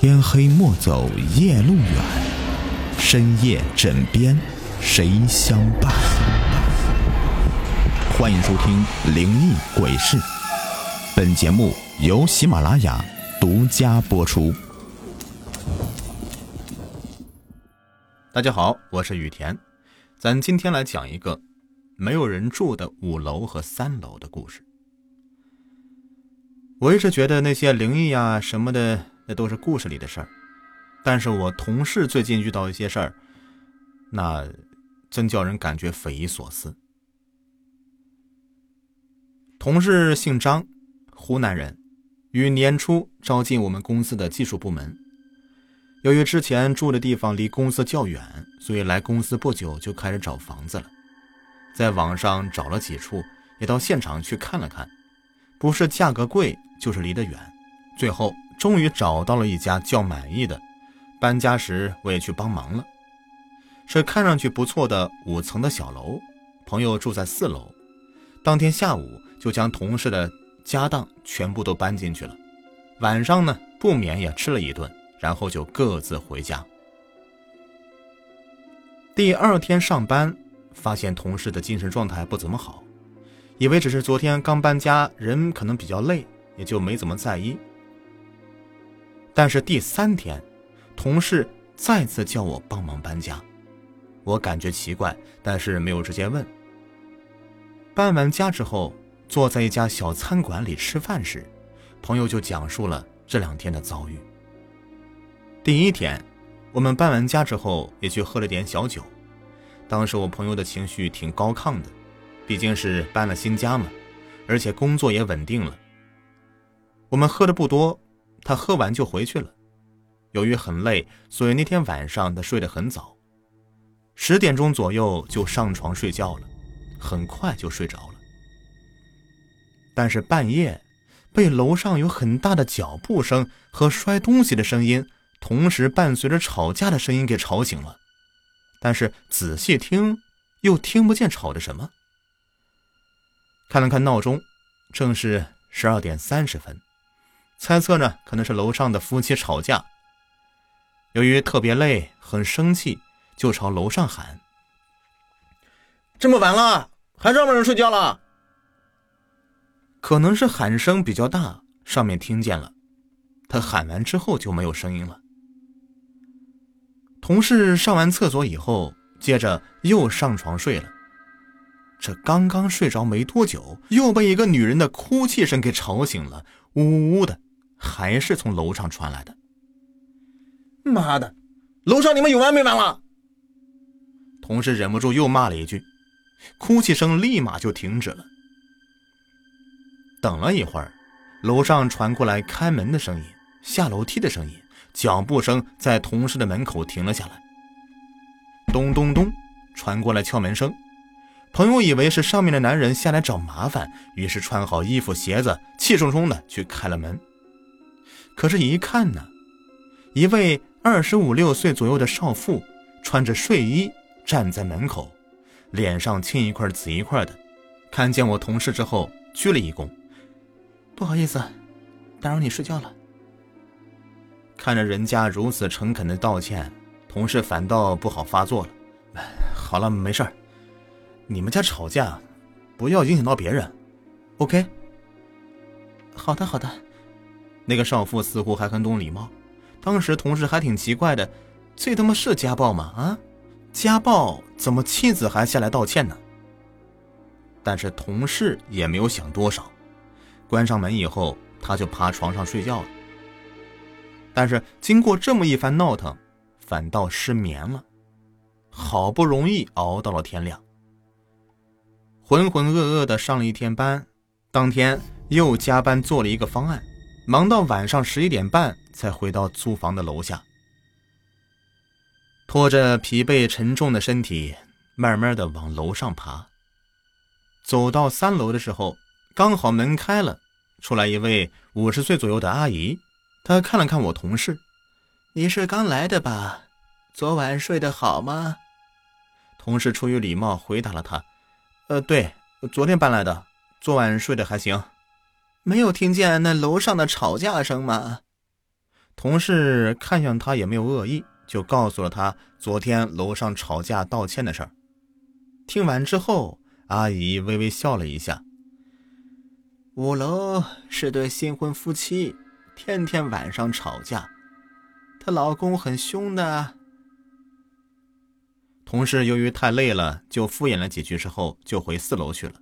天黑莫走夜路远，深夜枕边谁相伴？欢迎收听《灵异鬼事》，本节目由喜马拉雅独家播出。大家好，我是雨田，咱今天来讲一个没有人住的五楼和三楼的故事。我一直觉得那些灵异啊什么的，那都是故事里的事儿。但是我同事最近遇到一些事儿，那真叫人感觉匪夷所思。同事姓张，湖南人，于年初招进我们公司的技术部门。由于之前住的地方离公司较远，所以来公司不久就开始找房子了。在网上找了几处，也到现场去看了看，不是价格贵，就是离得远。最后终于找到了一家较满意的。搬家时我也去帮忙了，是看上去不错的五层的小楼，朋友住在四楼。当天下午就将同事的家当全部都搬进去了，晚上呢不免也吃了一顿。然后就各自回家。第二天上班，发现同事的精神状态不怎么好，以为只是昨天刚搬家，人可能比较累，也就没怎么在意。但是第三天，同事再次叫我帮忙搬家，我感觉奇怪，但是没有直接问。搬完家之后，坐在一家小餐馆里吃饭时，朋友就讲述了这两天的遭遇。第一天，我们搬完家之后也去喝了点小酒。当时我朋友的情绪挺高亢的，毕竟是搬了新家嘛，而且工作也稳定了。我们喝的不多，他喝完就回去了。由于很累，所以那天晚上他睡得很早，十点钟左右就上床睡觉了，很快就睡着了。但是半夜，被楼上有很大的脚步声和摔东西的声音。同时伴随着吵架的声音给吵醒了，但是仔细听又听不见吵的什么。看了看闹钟，正是十二点三十分，猜测呢可能是楼上的夫妻吵架。由于特别累，很生气，就朝楼上喊：“这么晚了，还让不让人睡觉了？”可能是喊声比较大，上面听见了。他喊完之后就没有声音了。同事上完厕所以后，接着又上床睡了。这刚刚睡着没多久，又被一个女人的哭泣声给吵醒了，呜呜的，还是从楼上传来的。妈的，楼上你们有完没完了？同事忍不住又骂了一句，哭泣声立马就停止了。等了一会儿，楼上传过来开门的声音，下楼梯的声音。脚步声在同事的门口停了下来，咚咚咚，传过来敲门声。朋友以为是上面的男人下来找麻烦，于是穿好衣服鞋子，气冲冲的去开了门。可是，一看呢，一位二十五六岁左右的少妇，穿着睡衣站在门口，脸上青一块紫一块的。看见我同事之后，鞠了一躬：“不好意思，打扰你睡觉了。”看着人家如此诚恳的道歉，同事反倒不好发作了。好了，没事，你们家吵架，不要影响到别人，OK？好的，好的。那个少妇似乎还很懂礼貌。当时同事还挺奇怪的，这他妈是家暴吗？啊，家暴怎么妻子还下来道歉呢？但是同事也没有想多少，关上门以后，他就趴床上睡觉了。但是经过这么一番闹腾，反倒失眠了。好不容易熬到了天亮，浑浑噩噩的上了一天班，当天又加班做了一个方案，忙到晚上十一点半才回到租房的楼下，拖着疲惫沉重的身体，慢慢的往楼上爬。走到三楼的时候，刚好门开了，出来一位五十岁左右的阿姨。她看了看我同事，你是刚来的吧？昨晚睡得好吗？同事出于礼貌回答了他：“呃，对，昨天搬来的，昨晚睡得还行。”没有听见那楼上的吵架声吗？同事看向他也没有恶意，就告诉了他昨天楼上吵架道歉的事儿。听完之后，阿姨微微笑了一下。五楼是对新婚夫妻，天天晚上吵架，她老公很凶的。同事由于太累了，就敷衍了几句之后，就回四楼去了。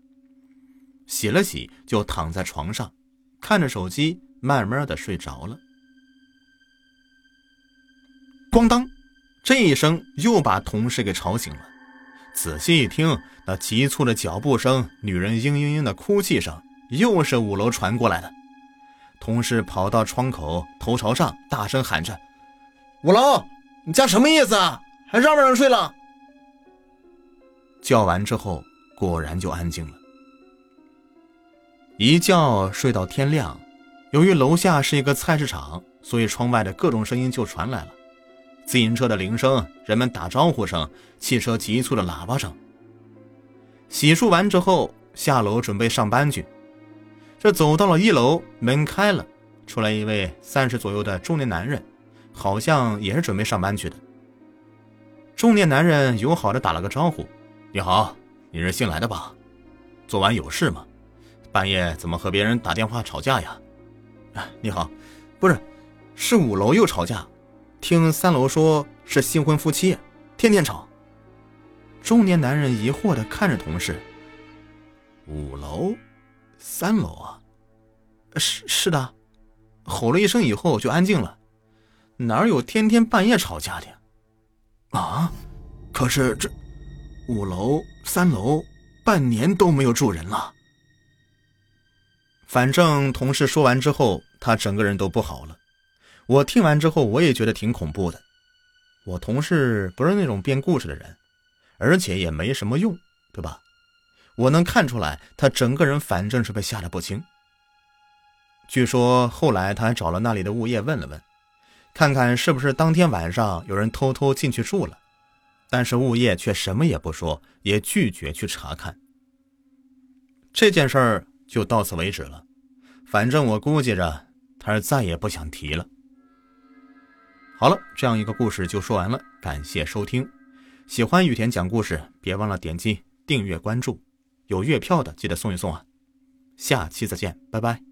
洗了洗，就躺在床上，看着手机，慢慢的睡着了。咣当，这一声又把同事给吵醒了。仔细一听，那急促的脚步声，女人嘤嘤嘤的哭泣声，又是五楼传过来的。同事跑到窗口，头朝上，大声喊着：“五楼，你家什么意思啊？还让不让睡了？”叫完之后，果然就安静了。一觉睡到天亮，由于楼下是一个菜市场，所以窗外的各种声音就传来了：自行车的铃声、人们打招呼声、汽车急促的喇叭声。洗漱完之后，下楼准备上班去。这走到了一楼，门开了，出来一位三十左右的中年男人，好像也是准备上班去的。中年男人友好的打了个招呼。你好，你是新来的吧？昨晚有事吗？半夜怎么和别人打电话吵架呀？啊，你好，不是，是五楼又吵架，听三楼说是新婚夫妻，天天吵。中年男人疑惑的看着同事。五楼，三楼啊？是是的，吼了一声以后就安静了，哪有天天半夜吵架的？啊？可是这。五楼、三楼，半年都没有住人了。反正同事说完之后，他整个人都不好了。我听完之后，我也觉得挺恐怖的。我同事不是那种编故事的人，而且也没什么用，对吧？我能看出来，他整个人反正是被吓得不轻。据说后来他还找了那里的物业问了问，看看是不是当天晚上有人偷偷进去住了。但是物业却什么也不说，也拒绝去查看。这件事儿就到此为止了。反正我估计着他是再也不想提了。好了，这样一个故事就说完了。感谢收听，喜欢雨田讲故事，别忘了点击订阅关注。有月票的记得送一送啊！下期再见，拜拜。